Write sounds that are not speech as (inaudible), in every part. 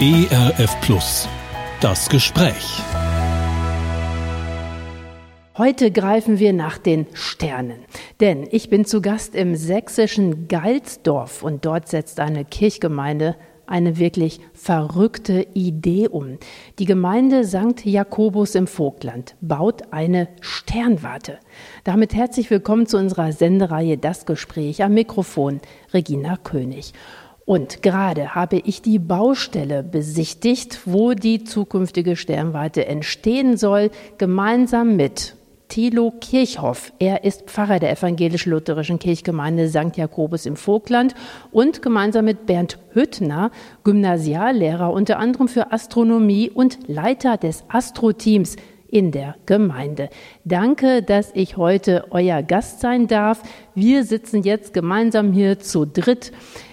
ERF Plus. Das Gespräch. Heute greifen wir nach den Sternen. Denn ich bin zu Gast im sächsischen Galsdorf und dort setzt eine Kirchgemeinde eine wirklich verrückte Idee um. Die Gemeinde St. Jakobus im Vogtland baut eine Sternwarte. Damit herzlich willkommen zu unserer Sendereihe Das Gespräch am Mikrofon Regina König. Und gerade habe ich die Baustelle besichtigt, wo die zukünftige Sternwarte entstehen soll, gemeinsam mit Thilo Kirchhoff. Er ist Pfarrer der evangelisch-lutherischen Kirchgemeinde St. Jakobus im Vogtland und gemeinsam mit Bernd Hüttner, Gymnasiallehrer unter anderem für Astronomie und Leiter des Astro-Teams in der Gemeinde. Danke, dass ich heute euer Gast sein darf. Wir sitzen jetzt gemeinsam hier zu dritt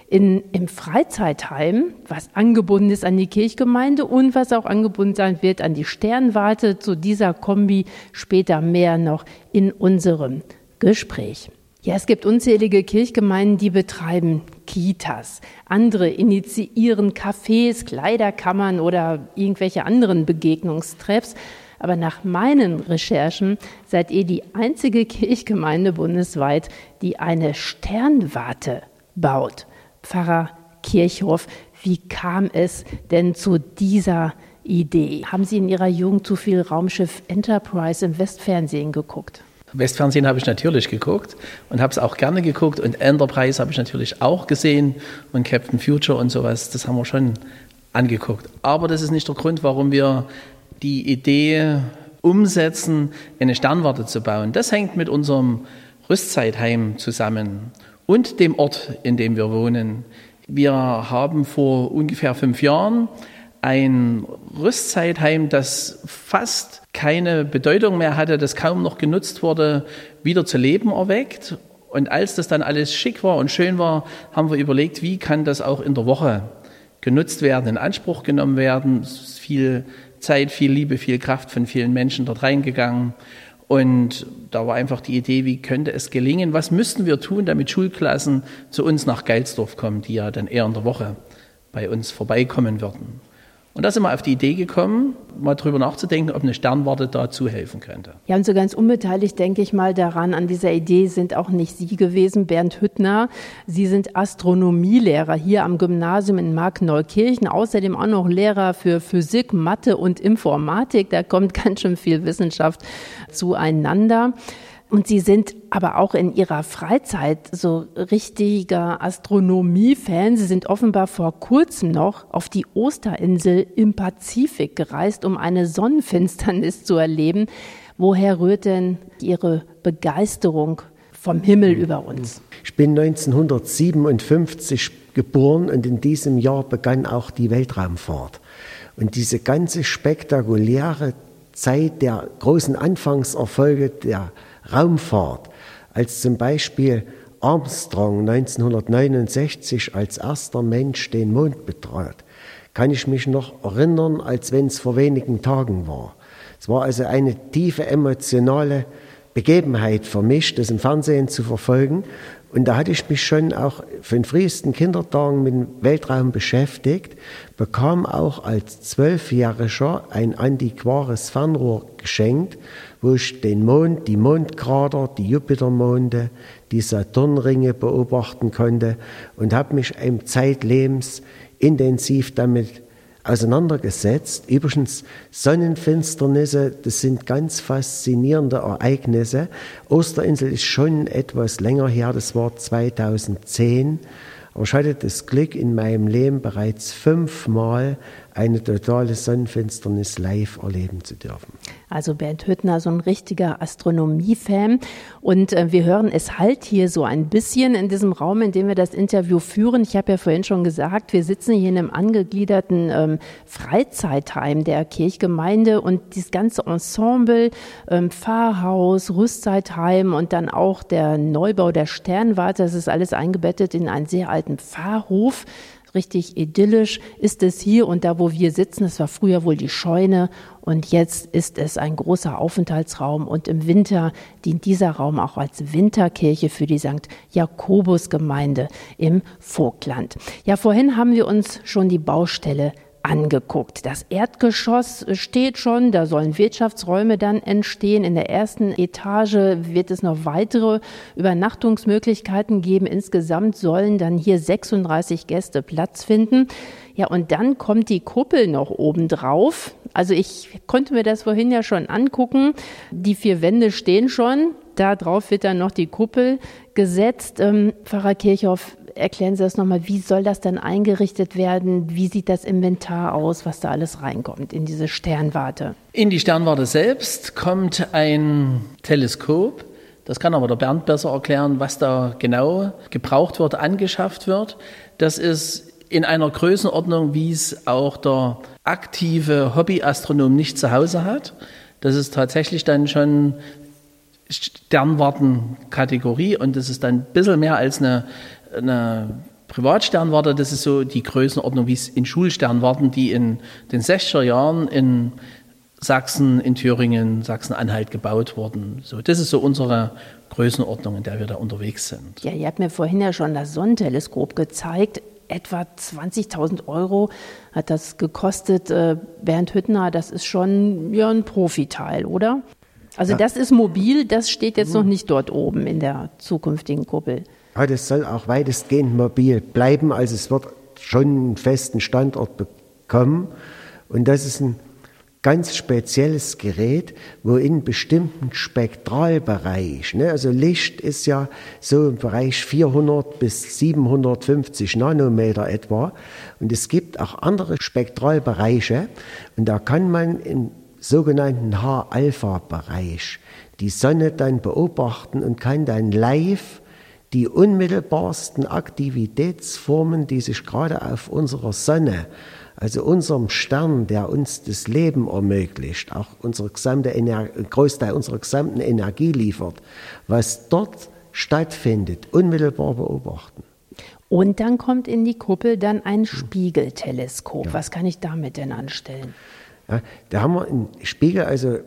in, im Freizeitheim, was angebunden ist an die Kirchgemeinde und was auch angebunden sein wird an die Sternwarte. Zu dieser Kombi später mehr noch in unserem Gespräch. Ja, es gibt unzählige Kirchgemeinden, die betreiben Kitas. Andere initiieren Cafés, Kleiderkammern oder irgendwelche anderen Begegnungstreffs. Aber nach meinen Recherchen seid ihr die einzige Kirchgemeinde bundesweit, die eine Sternwarte baut. Pfarrer Kirchhoff, wie kam es denn zu dieser Idee? Haben Sie in Ihrer Jugend zu viel Raumschiff Enterprise im Westfernsehen geguckt? Westfernsehen habe ich natürlich geguckt und habe es auch gerne geguckt und Enterprise habe ich natürlich auch gesehen und Captain Future und sowas, das haben wir schon angeguckt. Aber das ist nicht der Grund, warum wir die Idee umsetzen, eine Sternwarte zu bauen. Das hängt mit unserem Rüstzeitheim zusammen und dem Ort, in dem wir wohnen. Wir haben vor ungefähr fünf Jahren ein Rüstzeitheim, das fast keine Bedeutung mehr hatte, das kaum noch genutzt wurde, wieder zu Leben erweckt. Und als das dann alles schick war und schön war, haben wir überlegt, wie kann das auch in der Woche genutzt werden, in Anspruch genommen werden. Es ist viel Zeit, viel Liebe, viel Kraft von vielen Menschen dort reingegangen. Und da war einfach die Idee, wie könnte es gelingen, was müssten wir tun, damit Schulklassen zu uns nach Geilsdorf kommen, die ja dann eher in der Woche bei uns vorbeikommen würden. Und da sind wir auf die Idee gekommen, mal drüber nachzudenken, ob eine Sternwarte dazu helfen könnte. Ja, und so ganz unbeteiligt denke ich mal daran, an dieser Idee sind auch nicht Sie gewesen, Bernd Hüttner. Sie sind Astronomielehrer hier am Gymnasium in Markneukirchen, außerdem auch noch Lehrer für Physik, Mathe und Informatik. Da kommt (laughs) ganz schön viel Wissenschaft zueinander. Und Sie sind aber auch in Ihrer Freizeit so richtiger Astronomie-Fan. Sie sind offenbar vor kurzem noch auf die Osterinsel im Pazifik gereist, um eine Sonnenfinsternis zu erleben. Woher rührt denn Ihre Begeisterung vom Himmel über uns? Ich bin 1957 geboren und in diesem Jahr begann auch die Weltraumfahrt. Und diese ganze spektakuläre Zeit der großen Anfangserfolge der Raumfahrt, als zum Beispiel Armstrong 1969 als erster Mensch den Mond betrat, kann ich mich noch erinnern, als wenn es vor wenigen Tagen war. Es war also eine tiefe emotionale Begebenheit für mich, das im Fernsehen zu verfolgen. Und da hatte ich mich schon auch von frühesten Kindertagen mit dem Weltraum beschäftigt, bekam auch als Zwölfjähriger ein antiquares Fernrohr geschenkt wo ich den Mond, die Mondkrater, die Jupitermonde, die Saturnringe beobachten konnte und habe mich im Zeitlebens intensiv damit auseinandergesetzt. Übrigens, Sonnenfinsternisse, das sind ganz faszinierende Ereignisse. Osterinsel ist schon etwas länger her, das war 2010. Aber ich hatte das Glück, in meinem Leben bereits fünfmal eine totale Sonnenfinsternis live erleben zu dürfen. Also Bernd Hüttner, so ein richtiger Astronomie-Fan. Und äh, wir hören es halt hier so ein bisschen in diesem Raum, in dem wir das Interview führen. Ich habe ja vorhin schon gesagt, wir sitzen hier in einem angegliederten ähm, Freizeitheim der Kirchgemeinde und dieses ganze Ensemble, ähm, Pfarrhaus, Rüstzeitheim und dann auch der Neubau der Sternwarte, das ist alles eingebettet in einen sehr alten Pfarrhof richtig idyllisch ist es hier und da, wo wir sitzen. Das war früher wohl die Scheune und jetzt ist es ein großer Aufenthaltsraum und im Winter dient dieser Raum auch als Winterkirche für die St. Jakobus Gemeinde im Vogtland. Ja, vorhin haben wir uns schon die Baustelle angeguckt. Das Erdgeschoss steht schon, da sollen Wirtschaftsräume dann entstehen. In der ersten Etage wird es noch weitere Übernachtungsmöglichkeiten geben. Insgesamt sollen dann hier 36 Gäste Platz finden. Ja, und dann kommt die Kuppel noch oben drauf. Also ich konnte mir das vorhin ja schon angucken. Die vier Wände stehen schon. Da drauf wird dann noch die Kuppel gesetzt. Ähm, Pfarrer Kirchhoff, erklären Sie das nochmal. Wie soll das dann eingerichtet werden? Wie sieht das Inventar aus, was da alles reinkommt in diese Sternwarte? In die Sternwarte selbst kommt ein Teleskop. Das kann aber der Bernd besser erklären, was da genau gebraucht wird, angeschafft wird. Das ist in einer Größenordnung, wie es auch der aktive Hobbyastronom nicht zu Hause hat. Das ist tatsächlich dann schon Sternwartenkategorie und das ist dann ein bisschen mehr als eine, eine Privatsternwarte. Das ist so die Größenordnung, wie es in Schulsternwarten, die in den 60er Jahren in Sachsen, in Thüringen, Sachsen-Anhalt gebaut wurden. So, das ist so unsere Größenordnung, in der wir da unterwegs sind. Ja, ihr habt mir vorhin ja schon das Sonnenteleskop gezeigt etwa 20.000 Euro hat das gekostet. Äh, Bernd Hüttner, das ist schon ja, ein Profiteil, oder? Also ja. das ist mobil, das steht jetzt noch nicht dort oben in der zukünftigen Kuppel. Ja, das soll auch weitestgehend mobil bleiben. Also es wird schon einen festen Standort bekommen. Und das ist ein ganz spezielles Gerät, wo in bestimmten Spektralbereich, ne, also Licht ist ja so im Bereich 400 bis 750 Nanometer etwa, und es gibt auch andere Spektralbereiche, und da kann man im sogenannten H-Alpha-Bereich die Sonne dann beobachten und kann dann live die unmittelbarsten Aktivitätsformen, die sich gerade auf unserer Sonne also unserem Stern, der uns das Leben ermöglicht, auch unsere gesamte Ener Großteil unserer gesamten Energie liefert, was dort stattfindet, unmittelbar beobachten. Und dann kommt in die Kuppel dann ein Spiegelteleskop. Ja. Was kann ich damit denn anstellen? Ja, da haben wir einen Spiegel, also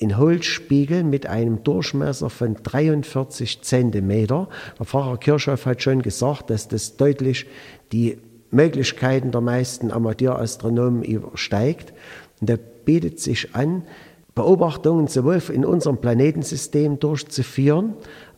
in Holzspiegel mit einem Durchmesser von 43 Zentimeter. Der Pfarrer Kirchhoff hat schon gesagt, dass das deutlich die Möglichkeiten der meisten Amateurastronomen übersteigt. Und da bietet sich an, Beobachtungen sowohl in unserem Planetensystem durchzuführen,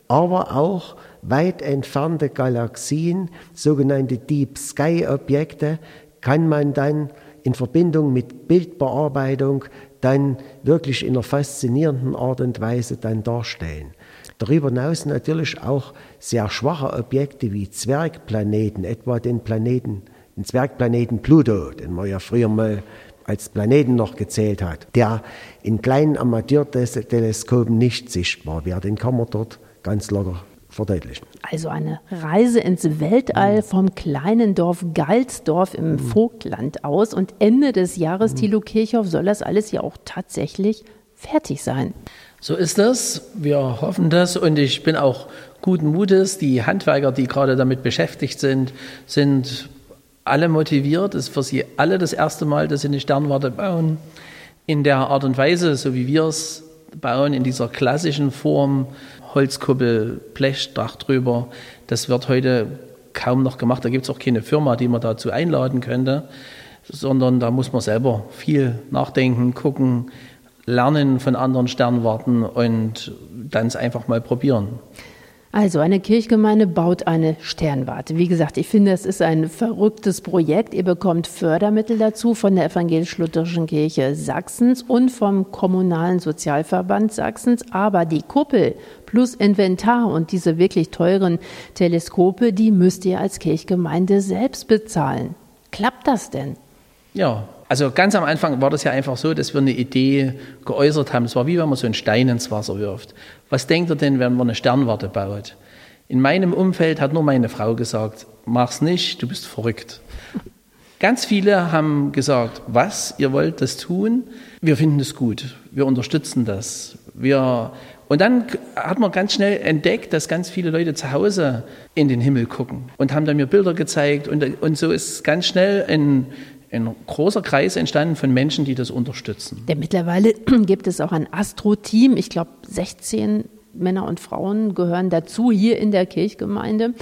aber auch weit entfernte Galaxien, sogenannte Deep Sky Objekte, kann man dann in Verbindung mit Bildbearbeitung dann wirklich in einer faszinierenden Art und Weise dann darstellen. Darüber hinaus natürlich auch sehr schwache Objekte wie Zwergplaneten, etwa den Planeten, den Zwergplaneten Pluto, den man ja früher mal als Planeten noch gezählt hat, der in kleinen Amateurteleskopen nicht sichtbar wäre. Den kann man dort ganz locker verdeutlichen. Also eine Reise ins Weltall vom kleinen Dorf Galsdorf im Vogtland aus und Ende des Jahres, Thilo Kirchhoff, soll das alles ja auch tatsächlich fertig sein. So ist es. Wir hoffen das und ich bin auch guten Mutes. Die Handwerker, die gerade damit beschäftigt sind, sind alle motiviert. Es ist für sie alle das erste Mal, dass sie eine Sternwarte bauen. In der Art und Weise, so wie wir es bauen, in dieser klassischen Form, Holzkuppel, Blechdach drüber, das wird heute kaum noch gemacht. Da gibt es auch keine Firma, die man dazu einladen könnte, sondern da muss man selber viel nachdenken, gucken, lernen von anderen Sternwarten und dann es einfach mal probieren. Also eine Kirchgemeinde baut eine Sternwarte. Wie gesagt, ich finde, es ist ein verrücktes Projekt. Ihr bekommt Fördermittel dazu von der Evangelisch-Lutherischen Kirche Sachsens und vom Kommunalen Sozialverband Sachsens. Aber die Kuppel plus Inventar und diese wirklich teuren Teleskope, die müsst ihr als Kirchgemeinde selbst bezahlen. Klappt das denn? Ja, also ganz am Anfang war das ja einfach so, dass wir eine Idee geäußert haben. Es war wie wenn man so einen Stein ins Wasser wirft. Was denkt ihr denn, wenn man eine Sternwarte baut? In meinem Umfeld hat nur meine Frau gesagt, mach's nicht, du bist verrückt. Ganz viele haben gesagt, was, ihr wollt das tun? Wir finden es gut, wir unterstützen das. Wir und dann hat man ganz schnell entdeckt, dass ganz viele Leute zu Hause in den Himmel gucken und haben dann mir Bilder gezeigt und, und so ist ganz schnell ein, ein großer Kreis entstanden von Menschen, die das unterstützen. Denn mittlerweile (clears throat) gibt es auch ein Astro-Team. Ich glaube, 16 Männer und Frauen gehören dazu hier in der Kirchgemeinde.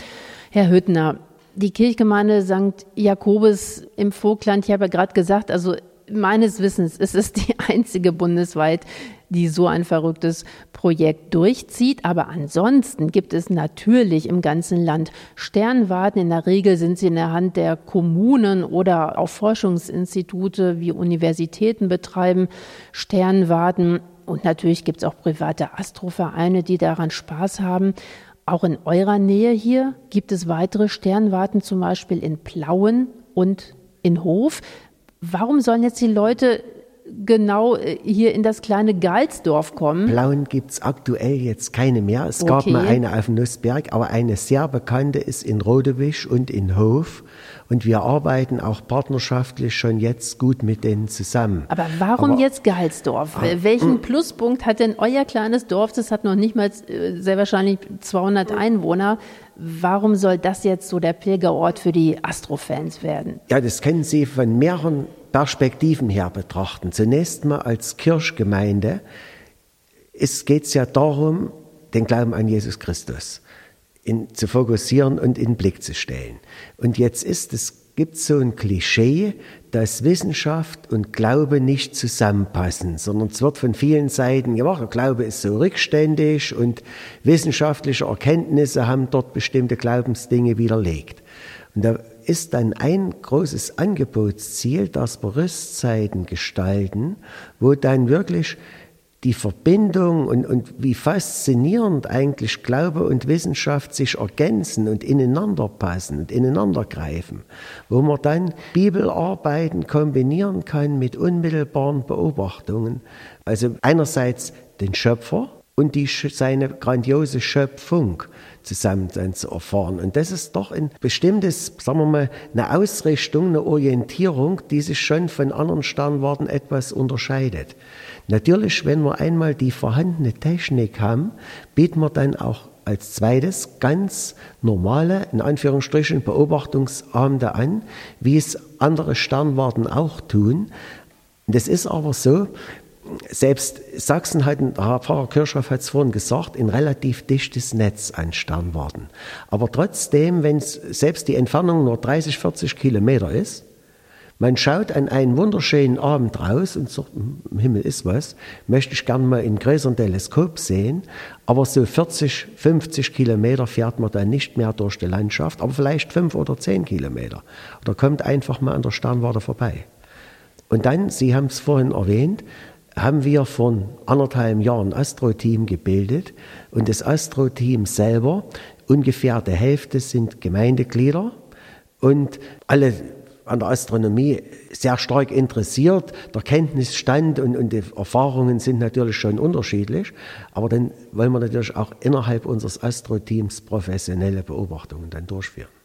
Herr Hüttner, Die Kirchgemeinde St. Jakobus im Vogtland, ich habe ja gerade gesagt, also meines Wissens ist es die (laughs) einzige bundesweit, die so ein verrücktes Projekt durchzieht. Aber ansonsten gibt es natürlich im ganzen Land Sternwarten. In der Regel sind sie in der Hand der Kommunen oder auch Forschungsinstitute wie Universitäten betreiben Sternwarten. Und natürlich gibt es auch private Astrovereine, die daran Spaß haben. Auch in eurer Nähe hier gibt es weitere Sternwarten, zum Beispiel in Plauen und in Hof. Warum sollen jetzt die Leute genau äh, hier in das kleine Galsdorf kommen? Plauen gibt es aktuell jetzt keine mehr. Es gab okay. mal eine auf Nussberg, aber eine sehr bekannte ist in Rodewisch und in Hof. Und wir arbeiten auch partnerschaftlich schon jetzt gut mit denen zusammen. Aber warum Aber, jetzt Gehaltsdorf? Ah, Welchen hm. Pluspunkt hat denn euer kleines Dorf? Das hat noch nicht mal äh, sehr wahrscheinlich 200 Einwohner. Warum soll das jetzt so der Pilgerort für die Astrofans werden? Ja, das können Sie von mehreren Perspektiven her betrachten. Zunächst mal als Kirchgemeinde geht es ja darum, den Glauben an Jesus Christus in, zu fokussieren und in den Blick zu stellen. Und jetzt ist es gibt so ein Klischee, dass Wissenschaft und Glaube nicht zusammenpassen, sondern es wird von vielen Seiten gemacht, Glaube ist so rückständig und wissenschaftliche Erkenntnisse haben dort bestimmte Glaubensdinge widerlegt. Und da ist dann ein großes Angebotsziel, dass wir Rüstzeiten gestalten, wo dann wirklich die Verbindung und, und wie faszinierend eigentlich Glaube und Wissenschaft sich ergänzen und ineinander passen und ineinander greifen, wo man dann Bibelarbeiten kombinieren kann mit unmittelbaren Beobachtungen. Also einerseits den Schöpfer und die, seine grandiose Schöpfung zusammen dann zu erfahren. Und das ist doch ein bestimmtes, sagen wir mal, eine Ausrichtung, eine Orientierung, die sich schon von anderen Sternwarten etwas unterscheidet. Natürlich, wenn wir einmal die vorhandene Technik haben, bieten wir dann auch als zweites ganz normale, in Anführungsstrichen, Beobachtungsabende an, wie es andere Sternwarten auch tun. Das ist aber so, selbst Sachsen hat, Herr Pfarrer Kirchhoff hat es vorhin gesagt, ein relativ dichtes Netz an Sternwarten. Aber trotzdem, wenn selbst die Entfernung nur 30, 40 Kilometer ist, man schaut an einen wunderschönen Abend raus und sagt, hm, im Himmel ist was, möchte ich gerne mal in größeren Teleskop sehen, aber so 40, 50 Kilometer fährt man dann nicht mehr durch die Landschaft, aber vielleicht fünf oder zehn Kilometer. Oder kommt einfach mal an der Sternwarte vorbei. Und dann, Sie haben es vorhin erwähnt, haben wir vor anderthalb Jahren ein Astro-Team gebildet und das Astro-Team selber, ungefähr die Hälfte sind Gemeindeglieder und alle an der Astronomie sehr stark interessiert. Der Kenntnisstand und, und die Erfahrungen sind natürlich schon unterschiedlich, aber dann wollen wir natürlich auch innerhalb unseres Astro-Teams professionelle Beobachtungen dann durchführen.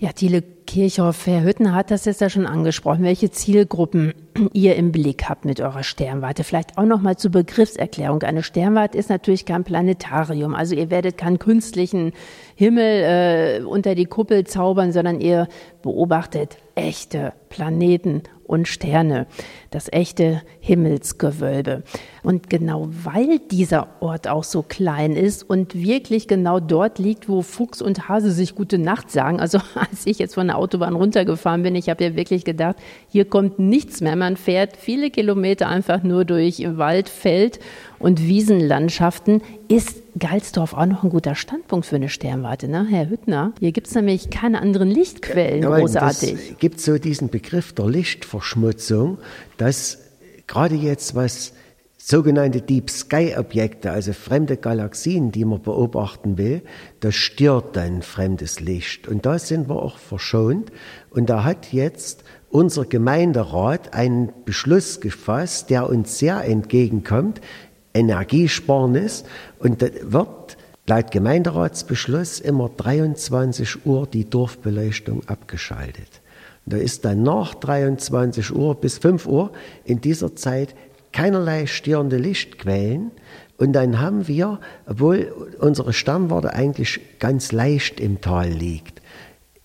Ja, Thiele Kirchhoff, Herr Hütten hat das jetzt ja schon angesprochen, welche Zielgruppen (clears throat) ihr im Blick habt mit eurer Sternwarte. Vielleicht auch noch mal zur Begriffserklärung. Eine Sternwarte ist natürlich kein Planetarium. Also ihr werdet keinen künstlichen Himmel äh, unter die Kuppel zaubern, sondern ihr beobachtet echte Planeten und Sterne, das echte Himmelsgewölbe. Und genau weil dieser Ort auch so klein ist und wirklich genau dort liegt, wo Fuchs und Hase sich gute Nacht sagen, also (laughs) als ich jetzt von der Autobahn runtergefahren bin, ich habe ja wirklich gedacht, hier kommt nichts mehr. Man fährt viele Kilometer einfach nur durch Wald, Feld und Wiesenlandschaften. Ist Galsdorf auch noch ein guter Standpunkt für eine Sternwarte, ne? Herr Hüttner? Hier gibt es nämlich keine anderen Lichtquellen, ja, großartig. Es gibt so diesen Begriff der Lichtverschmutzung, dass gerade jetzt was sogenannte Deep Sky Objekte, also fremde Galaxien, die man beobachten will, das stört dann fremdes Licht. Und da sind wir auch verschont. Und da hat jetzt unser Gemeinderat einen Beschluss gefasst, der uns sehr entgegenkommt. Energiesparnis und da wird laut Gemeinderatsbeschluss immer 23 Uhr die Dorfbeleuchtung abgeschaltet. Da ist dann nach 23 Uhr bis 5 Uhr in dieser Zeit keinerlei störende Lichtquellen. Und dann haben wir, obwohl unsere Sternwarte eigentlich ganz leicht im Tal liegt,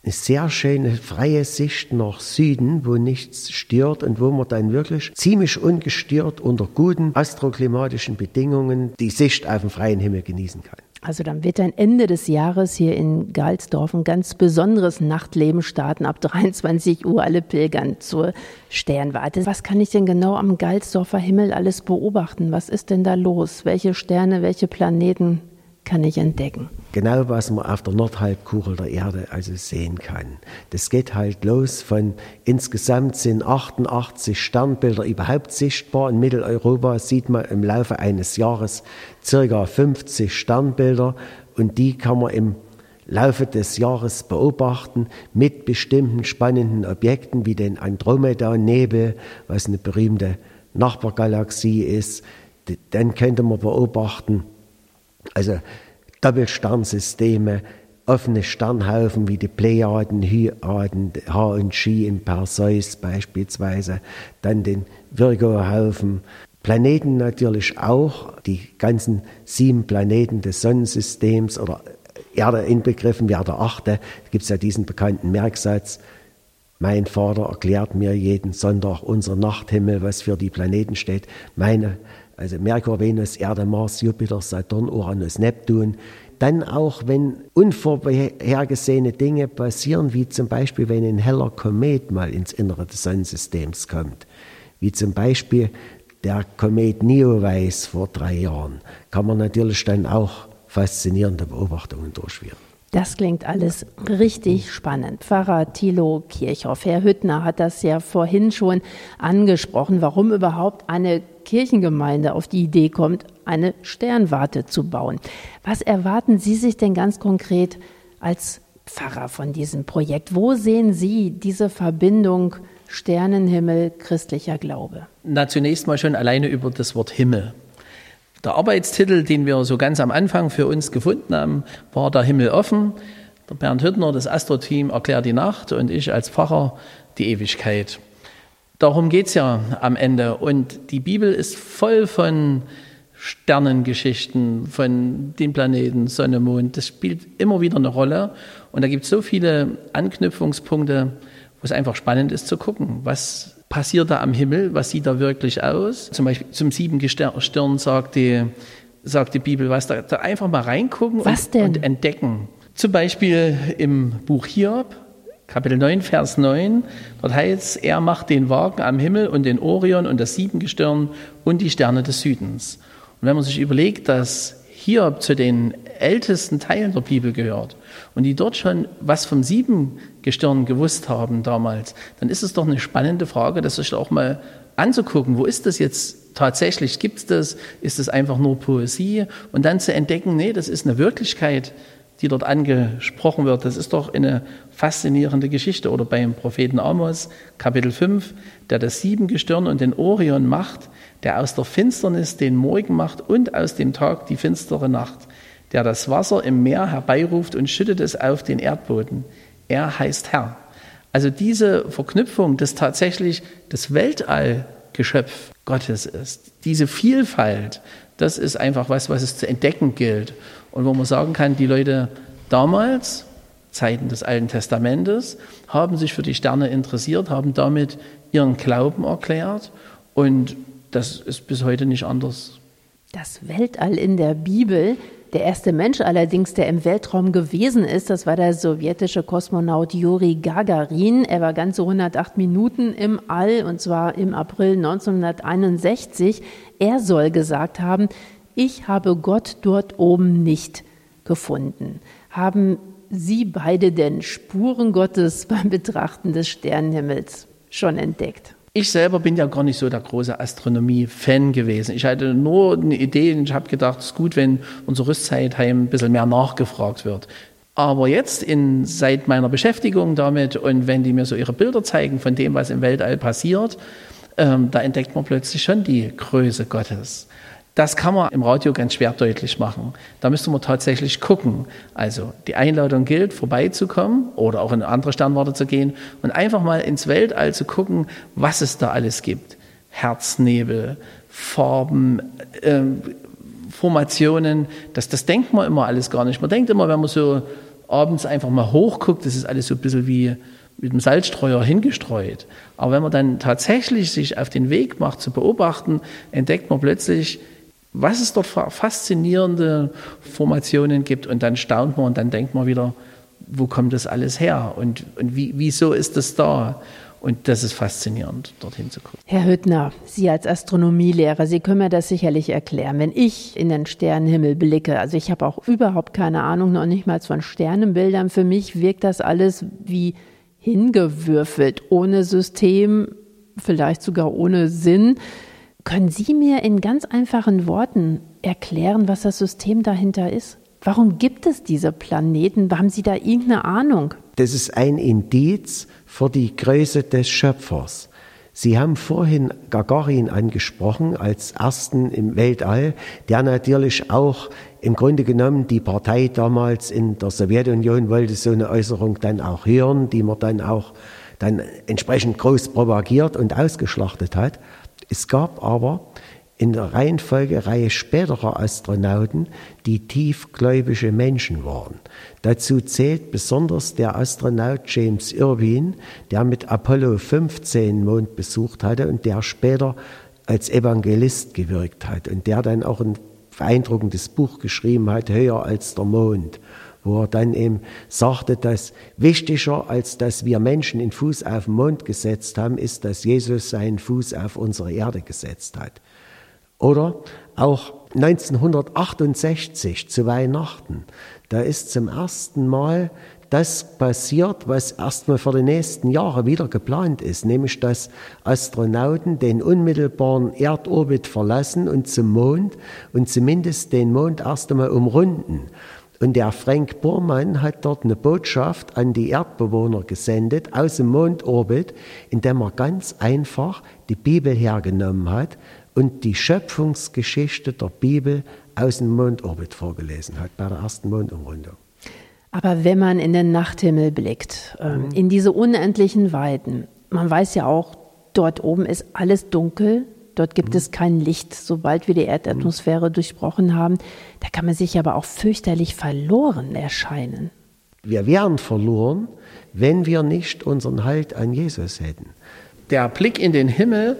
eine sehr schöne freie Sicht nach Süden, wo nichts stört und wo man dann wirklich ziemlich ungestört unter guten astroklimatischen Bedingungen die Sicht auf den freien Himmel genießen kann. Also dann wird ein Ende des Jahres hier in Galsdorf ein ganz besonderes Nachtleben starten. Ab 23 Uhr alle pilgern zur Sternwarte. Was kann ich denn genau am Galsdorfer Himmel alles beobachten? Was ist denn da los? Welche Sterne, welche Planeten kann ich entdecken? Genau, was man auf der Nordhalbkugel der Erde also sehen kann. Das geht halt los von insgesamt sind 88 Sternbilder überhaupt sichtbar. In Mitteleuropa sieht man im Laufe eines Jahres circa 50 Sternbilder und die kann man im Laufe des Jahres beobachten mit bestimmten spannenden Objekten wie den Andromeda-Nebel, was eine berühmte Nachbargalaxie ist. Dann könnte man beobachten, also Doppelsternsysteme, offene Sternhaufen wie die Plejaden, Hyaden, H und Chi in Perseus beispielsweise, dann den Virgo-Haufen, Planeten natürlich auch, die ganzen sieben Planeten des Sonnensystems oder Erde inbegriffen wäre der achte, gibt es ja diesen bekannten Merksatz, mein Vater erklärt mir jeden Sonntag unser Nachthimmel, was für die Planeten steht. Meine also Merkur, Venus, Erde, Mars, Jupiter, Saturn, Uranus, Neptun. Dann auch, wenn unvorhergesehene Dinge passieren, wie zum Beispiel, wenn ein heller Komet mal ins Innere des Sonnensystems kommt, wie zum Beispiel der Komet Neowise vor drei Jahren, kann man natürlich dann auch faszinierende Beobachtungen durchführen. Das klingt alles richtig spannend. Pfarrer Thilo Kirchhoff, Herr Hüttner hat das ja vorhin schon angesprochen, warum überhaupt eine Kirchengemeinde auf die Idee kommt, eine Sternwarte zu bauen. Was erwarten Sie sich denn ganz konkret als Pfarrer von diesem Projekt? Wo sehen Sie diese Verbindung Sternenhimmel, christlicher Glaube? Na, zunächst mal schon alleine über das Wort Himmel. Der Arbeitstitel, den wir so ganz am Anfang für uns gefunden haben, war Der Himmel offen. Der Bernd Hüttner, das Astro-Team, erklärt die Nacht und ich als Pfarrer die Ewigkeit. Darum geht es ja am Ende. Und die Bibel ist voll von Sternengeschichten, von den Planeten, Sonne, Mond. Das spielt immer wieder eine Rolle. Und da gibt es so viele Anknüpfungspunkte, wo es einfach spannend ist zu gucken, was passiert da am Himmel, was sieht da wirklich aus. Zum Beispiel zum Siebenstirn sagt die, sagt die Bibel was, da, da einfach mal reingucken und, und, entdecken. Zum Beispiel im Buch Hiob, Kapitel 9, Vers 9, dort heißt er macht den Wagen am Himmel und den Orion und das Siebengestirn und die Sterne des Südens. Und wenn man sich überlegt, dass Hiob zu den ältesten Teilen der Bibel gehört und die dort schon was vom Siebengestirn gewusst haben damals, dann ist es doch eine spannende Frage, das sich auch mal anzugucken, wo ist das jetzt tatsächlich, gibt es das, ist es einfach nur Poesie? Und dann zu entdecken, nee, das ist eine Wirklichkeit, die dort angesprochen wird. Das ist doch eine faszinierende Geschichte. Oder beim Propheten Amos, Kapitel 5, der das Siebengestirn und den Orion macht, der aus der Finsternis den Morgen macht und aus dem Tag die finstere Nacht, der das Wasser im Meer herbeiruft und schüttet es auf den Erdboden. Er heißt Herr. Also diese Verknüpfung, dass tatsächlich das Weltallgeschöpf Gottes ist, diese Vielfalt, das ist einfach was, was es zu entdecken gilt. Und wo man sagen kann, die Leute damals, Zeiten des Alten Testamentes, haben sich für die Sterne interessiert, haben damit ihren Glauben erklärt. Und das ist bis heute nicht anders. Das Weltall in der Bibel der erste Mensch allerdings, der im Weltraum gewesen ist, das war der sowjetische Kosmonaut Juri Gagarin. Er war ganze 108 Minuten im All und zwar im April 1961. Er soll gesagt haben, ich habe Gott dort oben nicht gefunden. Haben Sie beide denn Spuren Gottes (laughs) beim Betrachten des Sternenhimmels schon entdeckt? Ich selber bin ja gar nicht so der große Astronomie-Fan gewesen. Ich hatte nur eine Idee und ich habe gedacht, es ist gut, wenn unser Rüstzeitheim ein bisschen mehr nachgefragt wird. Aber jetzt in, seit meiner Beschäftigung damit und wenn die mir so ihre Bilder zeigen von dem, was im Weltall passiert, ähm, da entdeckt man plötzlich schon die Größe Gottes. Das kann man im Radio ganz schwer deutlich machen. Da müsste man tatsächlich gucken. Also die Einladung gilt, vorbeizukommen oder auch in andere Sternwarte zu gehen und einfach mal ins Weltall zu gucken, was es da alles gibt. Herznebel, Farben, äh, Formationen, das, das denkt man immer alles gar nicht. Man denkt immer, wenn man so abends einfach mal hochguckt, das ist alles so ein bisschen wie mit dem Salzstreuer hingestreut. Aber wenn man dann tatsächlich sich auf den Weg macht zu beobachten, entdeckt man plötzlich, was es dort für faszinierende Formationen gibt. Und dann staunt man und dann denkt man wieder, wo kommt das alles her und, und wie, wieso ist das da? Und das ist faszinierend, dorthin zu gucken. Herr Hüttner, Sie als Astronomielehrer, Sie können mir das sicherlich erklären. Wenn ich in den Sternenhimmel blicke, also ich habe auch überhaupt keine Ahnung, noch nicht mal von Sternenbildern, für mich wirkt das alles wie hingewürfelt, ohne System, vielleicht sogar ohne Sinn. Können Sie mir in ganz einfachen Worten erklären, was das System dahinter ist? Warum gibt es diese Planeten? Haben Sie da irgendeine Ahnung? Das ist ein Indiz für die Größe des Schöpfers. Sie haben vorhin Gagarin angesprochen als ersten im Weltall, der natürlich auch im Grunde genommen die Partei damals in der Sowjetunion wollte so eine Äußerung dann auch hören, die man dann auch dann entsprechend groß propagiert und ausgeschlachtet hat. Es gab aber in der Reihenfolge Reihe späterer Astronauten, die tiefgläubige Menschen waren. Dazu zählt besonders der Astronaut James Irwin, der mit Apollo 15 Mond besucht hatte und der später als Evangelist gewirkt hat und der dann auch ein beeindruckendes Buch geschrieben hat, Höher als der Mond, wo er dann eben sagte, dass wichtiger als dass wir Menschen den Fuß auf den Mond gesetzt haben, ist, dass Jesus seinen Fuß auf unsere Erde gesetzt hat. Oder auch 1968 zu Weihnachten, da ist zum ersten Mal das passiert, was erstmal für die nächsten Jahre wieder geplant ist, nämlich dass Astronauten den unmittelbaren Erdorbit verlassen und zum Mond und zumindest den Mond erst einmal umrunden. Und der Frank Bormann hat dort eine Botschaft an die Erdbewohner gesendet aus dem Mondorbit, indem er ganz einfach die Bibel hergenommen hat und die Schöpfungsgeschichte der Bibel aus dem Mondorbit vorgelesen hat, bei der ersten Mondumrundung. Aber wenn man in den Nachthimmel blickt, äh, mhm. in diese unendlichen Weiten, man weiß ja auch, dort oben ist alles dunkel, dort gibt mhm. es kein Licht, sobald wir die Erdatmosphäre mhm. durchbrochen haben. Da kann man sich aber auch fürchterlich verloren erscheinen. Wir wären verloren, wenn wir nicht unseren Halt an Jesus hätten. Der Blick in den Himmel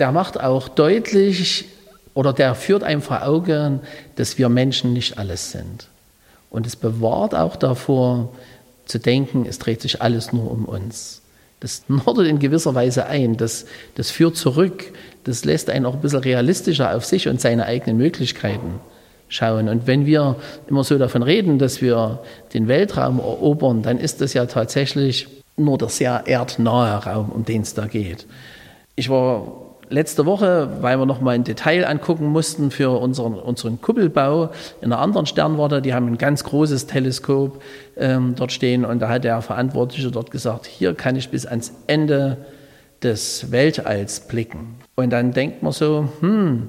der macht auch deutlich oder der führt einem vor Augen, dass wir Menschen nicht alles sind. Und es bewahrt auch davor, zu denken, es dreht sich alles nur um uns. Das nordet in gewisser Weise ein, das, das führt zurück, das lässt einen auch ein bisschen realistischer auf sich und seine eigenen Möglichkeiten schauen. Und wenn wir immer so davon reden, dass wir den Weltraum erobern, dann ist das ja tatsächlich nur der sehr erdnahe Raum, um den es da geht. Ich war letzte Woche, weil wir noch mal ein Detail angucken mussten für unseren, unseren Kuppelbau in einer anderen Sternwarte, die haben ein ganz großes Teleskop ähm, dort stehen und da hat der Verantwortliche dort gesagt, hier kann ich bis ans Ende des Weltalls blicken. Und dann denkt man so, hm,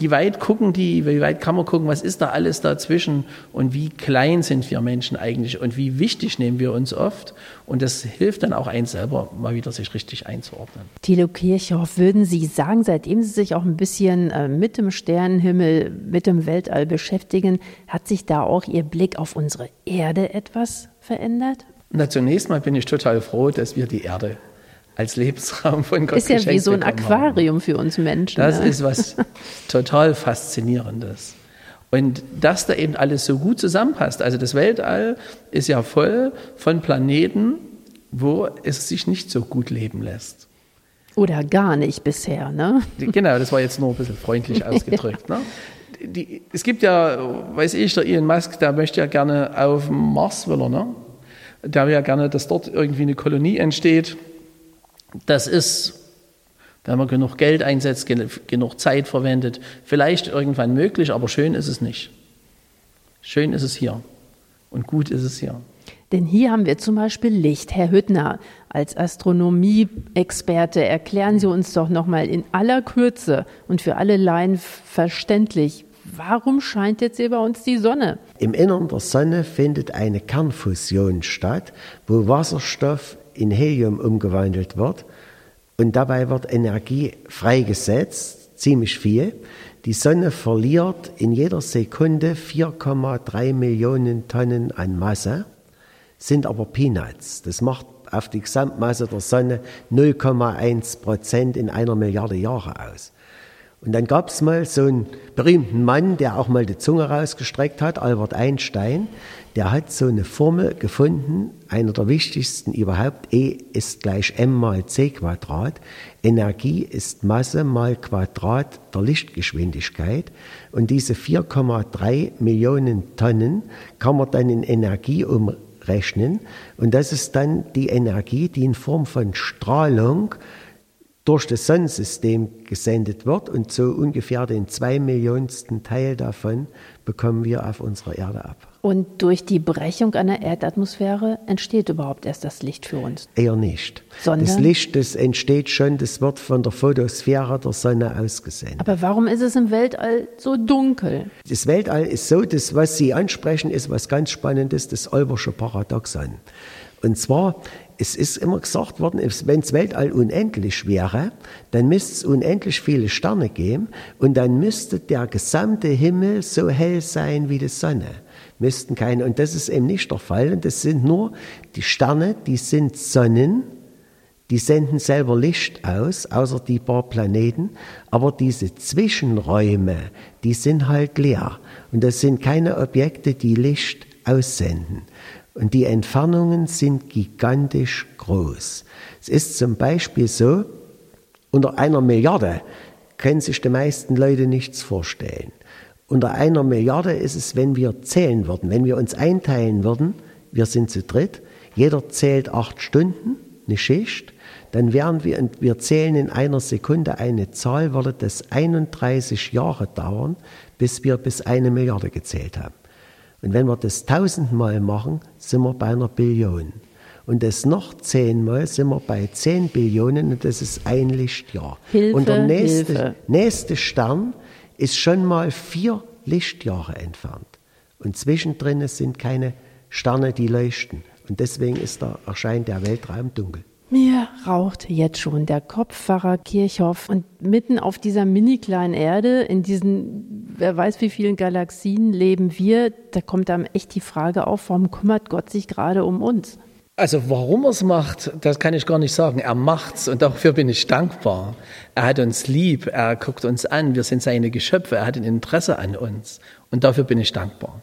wie weit gucken die, wie weit kann man gucken, was ist da alles dazwischen und wie klein sind wir Menschen eigentlich und wie wichtig nehmen wir uns oft. Und das hilft dann auch eins selber, mal wieder sich richtig einzuordnen. Thilo Kirchhoff, würden Sie sagen, seitdem Sie sich auch ein bisschen äh, mit dem Sternenhimmel, mit dem Weltall beschäftigen, hat sich da auch Ihr Blick auf unsere Erde etwas verändert? Na, zunächst mal bin ich total froh, dass wir die Erde als Lebensraum von Gott Ist ja wie so ein Aquarium haben. für uns Menschen. Das ne? ist was total Faszinierendes. Und dass da eben alles so gut zusammenpasst. Also das Weltall ist ja voll von Planeten, wo es sich nicht so gut leben lässt. Oder gar nicht bisher, ne? Genau, das war jetzt nur ein bisschen freundlich (laughs) ausgedrückt. ne? Die, es gibt ja, weiß ich, der Elon Musk, der möchte ja gerne auf Mars, will er, ne? Der will ja gerne, dass dort irgendwie eine Kolonie entsteht. Das ist, wenn man genug Geld einsetzt, genug Zeit verwendet, vielleicht irgendwann möglich, aber schön ist es nicht. Schön ist es hier und gut ist es hier. Denn hier haben wir zum Beispiel Licht. Herr Hüttner, als Astronomie-Experte, erklären Sie uns doch nochmal in aller Kürze und für alle Laien verständlich, warum scheint jetzt hier bei uns die Sonne? Im Innern der Sonne findet eine Kernfusion statt, wo Wasserstoff in Helium umgewandelt wird und dabei wird Energie freigesetzt, ziemlich viel. Die Sonne verliert in jeder Sekunde 4,3 Millionen Tonnen an Masse, sind aber Peanuts. Das macht auf die Gesamtmasse der Sonne 0,1 Prozent in einer Milliarde Jahre aus. Und dann gab es mal so einen berühmten Mann, der auch mal die Zunge rausgestreckt hat, Albert Einstein, der hat so eine Formel gefunden, einer der wichtigsten überhaupt, E ist gleich m mal c Quadrat. Energie ist Masse mal Quadrat der Lichtgeschwindigkeit. Und diese 4,3 Millionen Tonnen kann man dann in Energie umrechnen. Und das ist dann die Energie, die in Form von Strahlung durch das Sonnensystem gesendet wird und so ungefähr den zwei Millionsten Teil davon bekommen wir auf unserer Erde ab. Und durch die Brechung einer Erdatmosphäre entsteht überhaupt erst das Licht für uns? Eher nicht. Sondern? Das Licht, das entsteht schon, das wird von der Photosphäre der Sonne ausgesendet. Aber warum ist es im Weltall so dunkel? Das Weltall ist so, das, was Sie ansprechen, ist was ganz Spannendes, das Olbersche Paradoxon. Und zwar es ist immer gesagt worden, wenn das Weltall unendlich wäre, dann müsste es unendlich viele Sterne geben und dann müsste der gesamte Himmel so hell sein wie die Sonne. Müssten keine, und das ist eben nicht der Fall. Und das sind nur die Sterne, die sind Sonnen, die senden selber Licht aus, außer die paar Planeten. Aber diese Zwischenräume, die sind halt leer. Und das sind keine Objekte, die Licht aussenden. Und die Entfernungen sind gigantisch groß. Es ist zum Beispiel so, unter einer Milliarde können sich die meisten Leute nichts vorstellen. Unter einer Milliarde ist es, wenn wir zählen würden, wenn wir uns einteilen würden, wir sind zu dritt, jeder zählt acht Stunden, eine Schicht, dann wären wir, wir zählen in einer Sekunde eine Zahl, würde das 31 Jahre dauern, bis wir bis eine Milliarde gezählt haben. Und wenn wir das tausendmal machen, sind wir bei einer Billion. Und das noch zehnmal sind wir bei zehn Billionen und das ist ein Lichtjahr. Hilfe, und der nächste, Hilfe. nächste Stern ist schon mal vier Lichtjahre entfernt. Und zwischendrin sind keine Sterne, die leuchten. Und deswegen ist da, erscheint der Weltraum dunkel. Mir raucht jetzt schon der Kopfpfarrer Kirchhoff und mitten auf dieser mini kleinen Erde, in diesen, wer weiß wie vielen Galaxien leben wir, da kommt einem echt die Frage auf, warum kümmert Gott sich gerade um uns? Also warum er es macht, das kann ich gar nicht sagen. Er macht's und dafür bin ich dankbar. Er hat uns lieb, er guckt uns an, wir sind seine Geschöpfe, er hat ein Interesse an uns und dafür bin ich dankbar.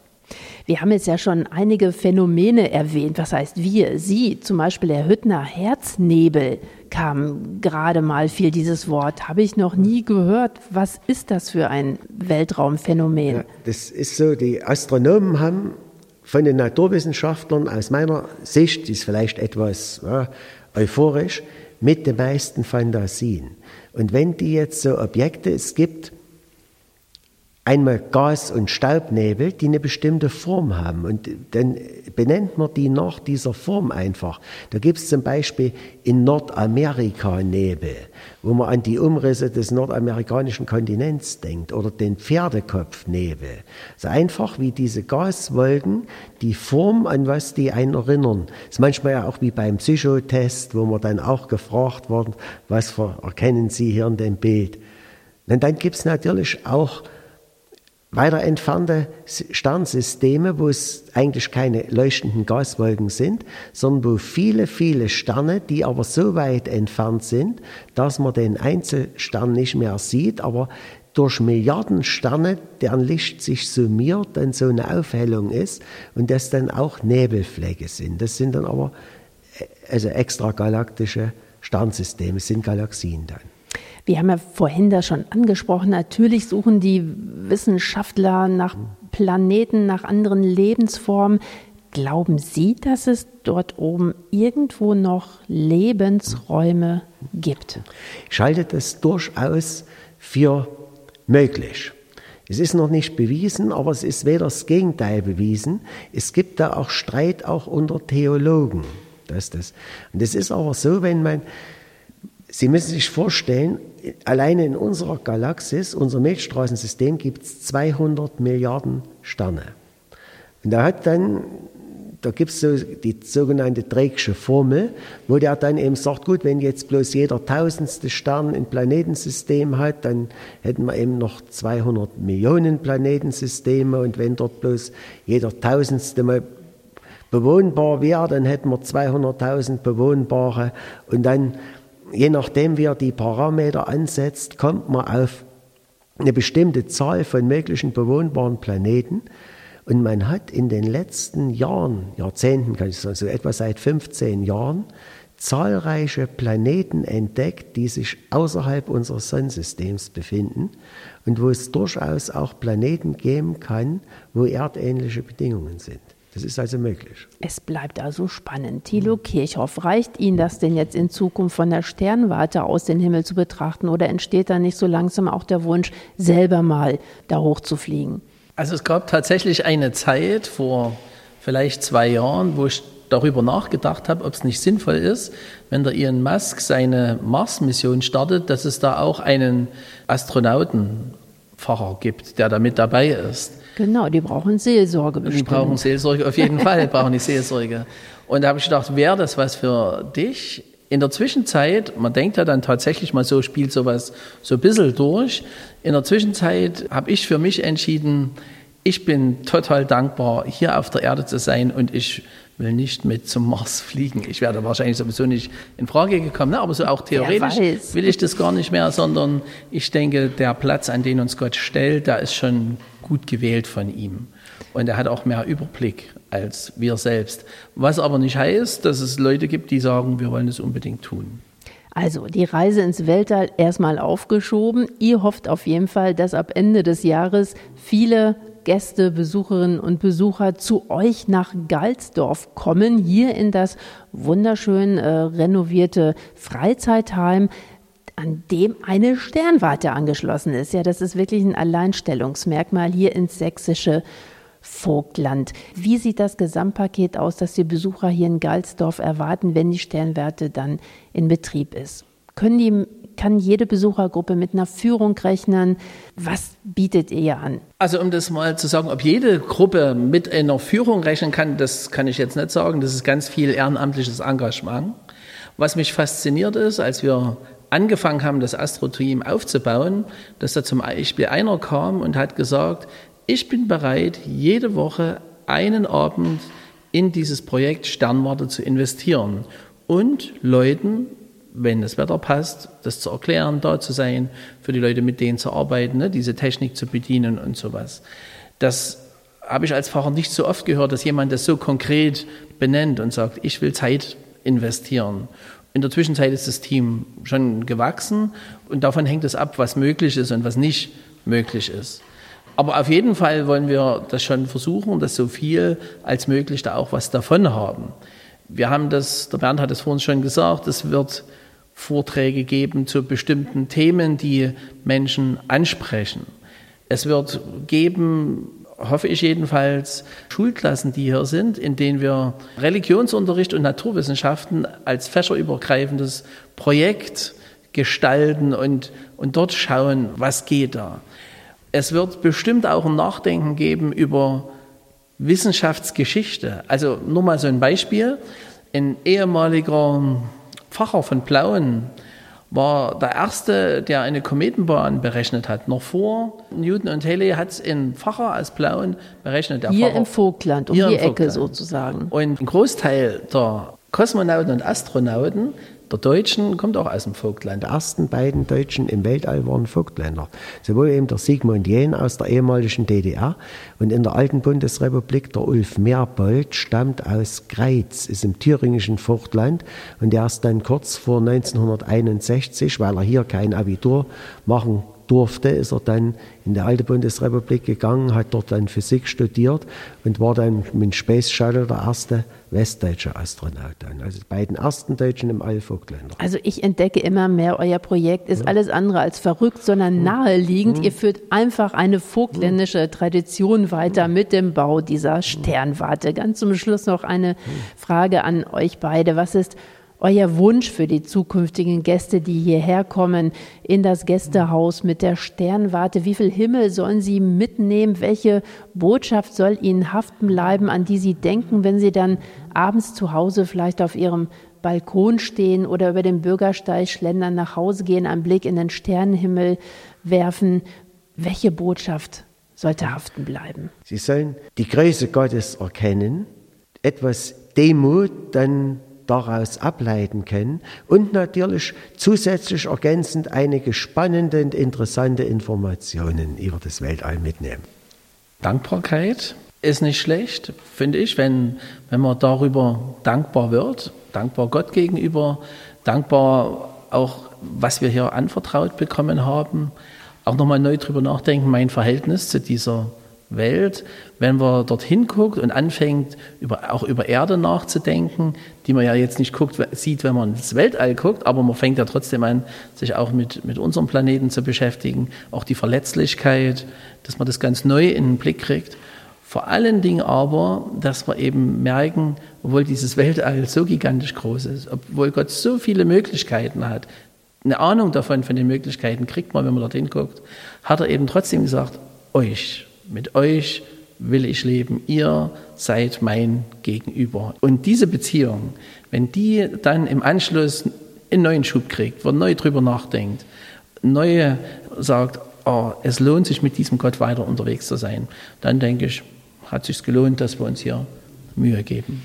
Wir haben jetzt ja schon einige Phänomene erwähnt. Was heißt wir? Sie, zum Beispiel der Hüttner Herznebel kam gerade mal viel dieses Wort. Habe ich noch nie gehört. Was ist das für ein Weltraumphänomen? Ja, das ist so, die Astronomen haben von den Naturwissenschaftlern aus meiner Sicht, ist vielleicht etwas ja, euphorisch, mit den meisten Fantasien. Und wenn die jetzt so Objekte, es gibt einmal Gas- und Staubnebel, die eine bestimmte Form haben. Und dann benennt man die nach dieser Form einfach. Da gibt es zum Beispiel in Nordamerika Nebel, wo man an die Umrisse des nordamerikanischen Kontinents denkt, oder den Pferdekopfnebel. So einfach wie diese Gaswolken, die Form, an was die einen erinnern. Das ist manchmal ja auch wie beim Psychotest, wo man dann auch gefragt wird, was erkennen Sie hier in dem Bild. Und dann gibt es natürlich auch weiter entfernte Sternsysteme, wo es eigentlich keine leuchtenden Gaswolken sind, sondern wo viele, viele Sterne, die aber so weit entfernt sind, dass man den Einzelstern nicht mehr sieht, aber durch Milliarden Sterne, deren Licht sich summiert, dann so eine Aufhellung ist und das dann auch Nebelflecke sind. Das sind dann aber äh, also extragalaktische Sternsysteme, sind Galaxien dann. Wir haben ja vorhin das schon angesprochen, natürlich suchen die Wissenschaftler nach Planeten, nach anderen Lebensformen. Glauben Sie, dass es dort oben irgendwo noch Lebensräume gibt? Ich halte das durchaus für möglich. Es ist noch nicht bewiesen, aber es ist weder das Gegenteil bewiesen. Es gibt da auch Streit auch unter Theologen. Das, das. Und es ist aber so, wenn man Sie müssen sich vorstellen, alleine in unserer Galaxis, unser Milchstraßensystem, gibt es 200 Milliarden Sterne. Und da hat dann, da gibt es so die sogenannte Drake'sche Formel, wo der dann eben sagt, gut, wenn jetzt bloß jeder tausendste Stern ein Planetensystem hat, dann hätten wir eben noch 200 Millionen Planetensysteme und wenn dort bloß jeder tausendste mal bewohnbar wäre, dann hätten wir 200.000 bewohnbare und dann je nachdem, wie er die Parameter ansetzt, kommt man auf eine bestimmte Zahl von möglichen bewohnbaren Planeten. Und man hat in den letzten Jahren, Jahrzehnten kann ich sagen, so etwa seit 15 Jahren, zahlreiche Planeten entdeckt, die sich außerhalb unseres Sonnensystems befinden und wo es durchaus auch Planeten geben kann, wo erdähnliche Bedingungen sind. Das ist also möglich. Es bleibt also spannend. Thilo Kirchhoff, reicht Ihnen das denn jetzt in Zukunft von der Sternwarte aus den Himmel zu betrachten oder entsteht da nicht so langsam auch der Wunsch, selber mal da hoch zu fliegen? Also es gab tatsächlich eine Zeit vor vielleicht zwei Jahren, wo ich darüber nachgedacht habe, ob es nicht sinnvoll ist, wenn der Elon Musk seine Mars-Mission startet, dass es da auch einen Astronautenfahrer gibt, der da mit dabei ist. Genau, die brauchen Seelsorge bestimmt. Die brauchen Seelsorge, auf jeden Fall brauchen die Seelsorge. Und da habe ich gedacht, wäre das was für dich? In der Zwischenzeit, man denkt ja dann tatsächlich mal so, spielt sowas so ein bisschen durch. In der Zwischenzeit habe ich für mich entschieden, ich bin total dankbar, hier auf der Erde zu sein und ich will nicht mit zum Mars fliegen. Ich werde wahrscheinlich sowieso nicht in Frage gekommen, ne? aber so auch theoretisch will ich das gar nicht mehr, sondern ich denke, der Platz, an den uns Gott stellt, da ist schon gut gewählt von ihm. Und er hat auch mehr Überblick als wir selbst. Was aber nicht heißt, dass es Leute gibt, die sagen, wir wollen es unbedingt tun. Also die Reise ins Weltall erstmal aufgeschoben. Ihr hofft auf jeden Fall, dass ab Ende des Jahres viele Gäste, Besucherinnen und Besucher zu euch nach Galsdorf kommen, hier in das wunderschön äh, renovierte Freizeitheim an dem eine Sternwarte angeschlossen ist. Ja, das ist wirklich ein Alleinstellungsmerkmal hier ins sächsische Vogtland. Wie sieht das Gesamtpaket aus, das die Besucher hier in Galsdorf erwarten, wenn die Sternwarte dann in Betrieb ist? Können die kann jede Besuchergruppe mit einer Führung rechnen? Was bietet ihr an? Also um das mal zu sagen, ob jede Gruppe mit einer Führung rechnen kann, das kann ich jetzt nicht sagen. Das ist ganz viel ehrenamtliches Engagement. Was mich fasziniert ist, als wir angefangen haben, das Astro-Team aufzubauen, dass da zum Beispiel einer kam und hat gesagt, ich bin bereit, jede Woche einen Abend in dieses Projekt Sternwarte zu investieren und Leuten wenn das Wetter passt, das zu erklären, da zu sein, für die Leute mit denen zu arbeiten, ne, diese Technik zu bedienen und sowas. Das habe ich als Fahrer nicht so oft gehört, dass jemand das so konkret benennt und sagt, ich will Zeit investieren. In der Zwischenzeit ist das Team schon gewachsen und davon hängt es ab, was möglich ist und was nicht möglich ist. Aber auf jeden Fall wollen wir das schon versuchen, dass so viel als möglich da auch was davon haben. Wir haben das, der Bernd hat es vorhin schon gesagt, es wird Vorträge geben zu bestimmten Themen, die Menschen ansprechen. Es wird geben, hoffe ich jedenfalls, Schulklassen, die hier sind, in denen wir Religionsunterricht und Naturwissenschaften als fächerübergreifendes Projekt gestalten und, und dort schauen, was geht da. Es wird bestimmt auch ein Nachdenken geben über Wissenschaftsgeschichte. Also nur mal so ein Beispiel. Ein ehemaliger Pfarrer von Plauen war der Erste, der eine Kometenbahn berechnet hat. Noch vor Newton und Halley hat es ein Pfarrer aus Plauen berechnet. Der hier Pfarrer, im Vogtland, um die Ecke Vogtland. sozusagen. Und ein Großteil der Kosmonauten und Astronauten der Deutschen kommt auch aus dem Vogtland. Die ersten beiden Deutschen im Weltall waren Vogtländer. Sowohl eben der Sigmund Jähn aus der ehemaligen DDR und in der alten Bundesrepublik der Ulf Merbold stammt aus Greiz, ist im thüringischen Vogtland und er ist dann kurz vor 1961, weil er hier kein Abitur machen durfte, ist er dann in die alte Bundesrepublik gegangen, hat dort dann Physik studiert und war dann mit Space Shuttle der erste westdeutsche Astronaut. Dann. Also die beiden ersten Deutschen im All Vogtländer. Also ich entdecke immer mehr, euer Projekt ist ja. alles andere als verrückt, sondern naheliegend. Mhm. Ihr führt einfach eine vogtländische Tradition weiter mit dem Bau dieser Sternwarte. Ganz zum Schluss noch eine Frage an euch beide. Was ist euer Wunsch für die zukünftigen Gäste, die hierher kommen, in das Gästehaus mit der Sternwarte? Wie viel Himmel sollen sie mitnehmen? Welche Botschaft soll ihnen haften bleiben, an die sie denken, wenn sie dann abends zu Hause vielleicht auf ihrem Balkon stehen oder über den Bürgersteig schlendern, nach Hause gehen, einen Blick in den Sternenhimmel werfen? Welche Botschaft sollte haften bleiben? Sie sollen die Größe Gottes erkennen, etwas Demut dann daraus ableiten können und natürlich zusätzlich ergänzend einige spannende und interessante Informationen über das Weltall mitnehmen. Dankbarkeit ist nicht schlecht, finde ich, wenn, wenn man darüber dankbar wird, dankbar Gott gegenüber, dankbar auch, was wir hier anvertraut bekommen haben, auch nochmal neu drüber nachdenken, mein Verhältnis zu dieser Welt, wenn man dorthin guckt und anfängt, über, auch über Erde nachzudenken, die man ja jetzt nicht guckt, sieht, wenn man ins Weltall guckt, aber man fängt ja trotzdem an, sich auch mit, mit unserem Planeten zu beschäftigen, auch die Verletzlichkeit, dass man das ganz neu in den Blick kriegt. Vor allen Dingen aber, dass wir eben merken, obwohl dieses Weltall so gigantisch groß ist, obwohl Gott so viele Möglichkeiten hat, eine Ahnung davon, von den Möglichkeiten kriegt man, wenn man dorthin guckt, hat er eben trotzdem gesagt, euch, mit euch will ich leben, ihr seid mein Gegenüber. Und diese Beziehung, wenn die dann im Anschluss einen neuen Schub kriegt, wo neu drüber nachdenkt, neu sagt, oh, es lohnt sich mit diesem Gott weiter unterwegs zu sein, dann denke ich, hat sich gelohnt, dass wir uns hier Mühe geben.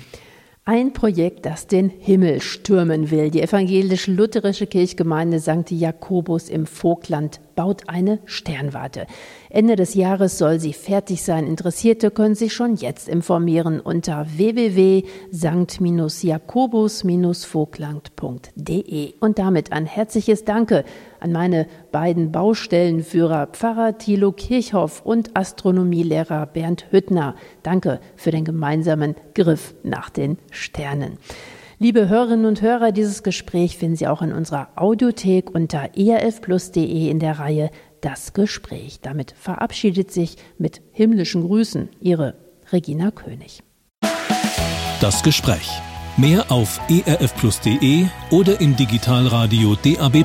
Ein Projekt, das den Himmel stürmen will. Die evangelisch-lutherische Kirchgemeinde St. Jakobus im Vogtland baut eine Sternwarte. Ende des Jahres soll sie fertig sein. Interessierte können sich schon jetzt informieren unter www.sankt-jakobus-vogtland.de. Und damit ein herzliches Danke an meine beiden Baustellenführer Pfarrer Thilo Kirchhoff und Astronomielehrer Bernd Hüttner. Danke für den gemeinsamen Griff nach den Sternen. Liebe Hörerinnen und Hörer, dieses Gespräch finden Sie auch in unserer Audiothek unter erfplus.de in der Reihe Das Gespräch. Damit verabschiedet sich mit himmlischen Grüßen Ihre Regina König. Das Gespräch. Mehr auf erfplus.de oder im Digitalradio DAB+.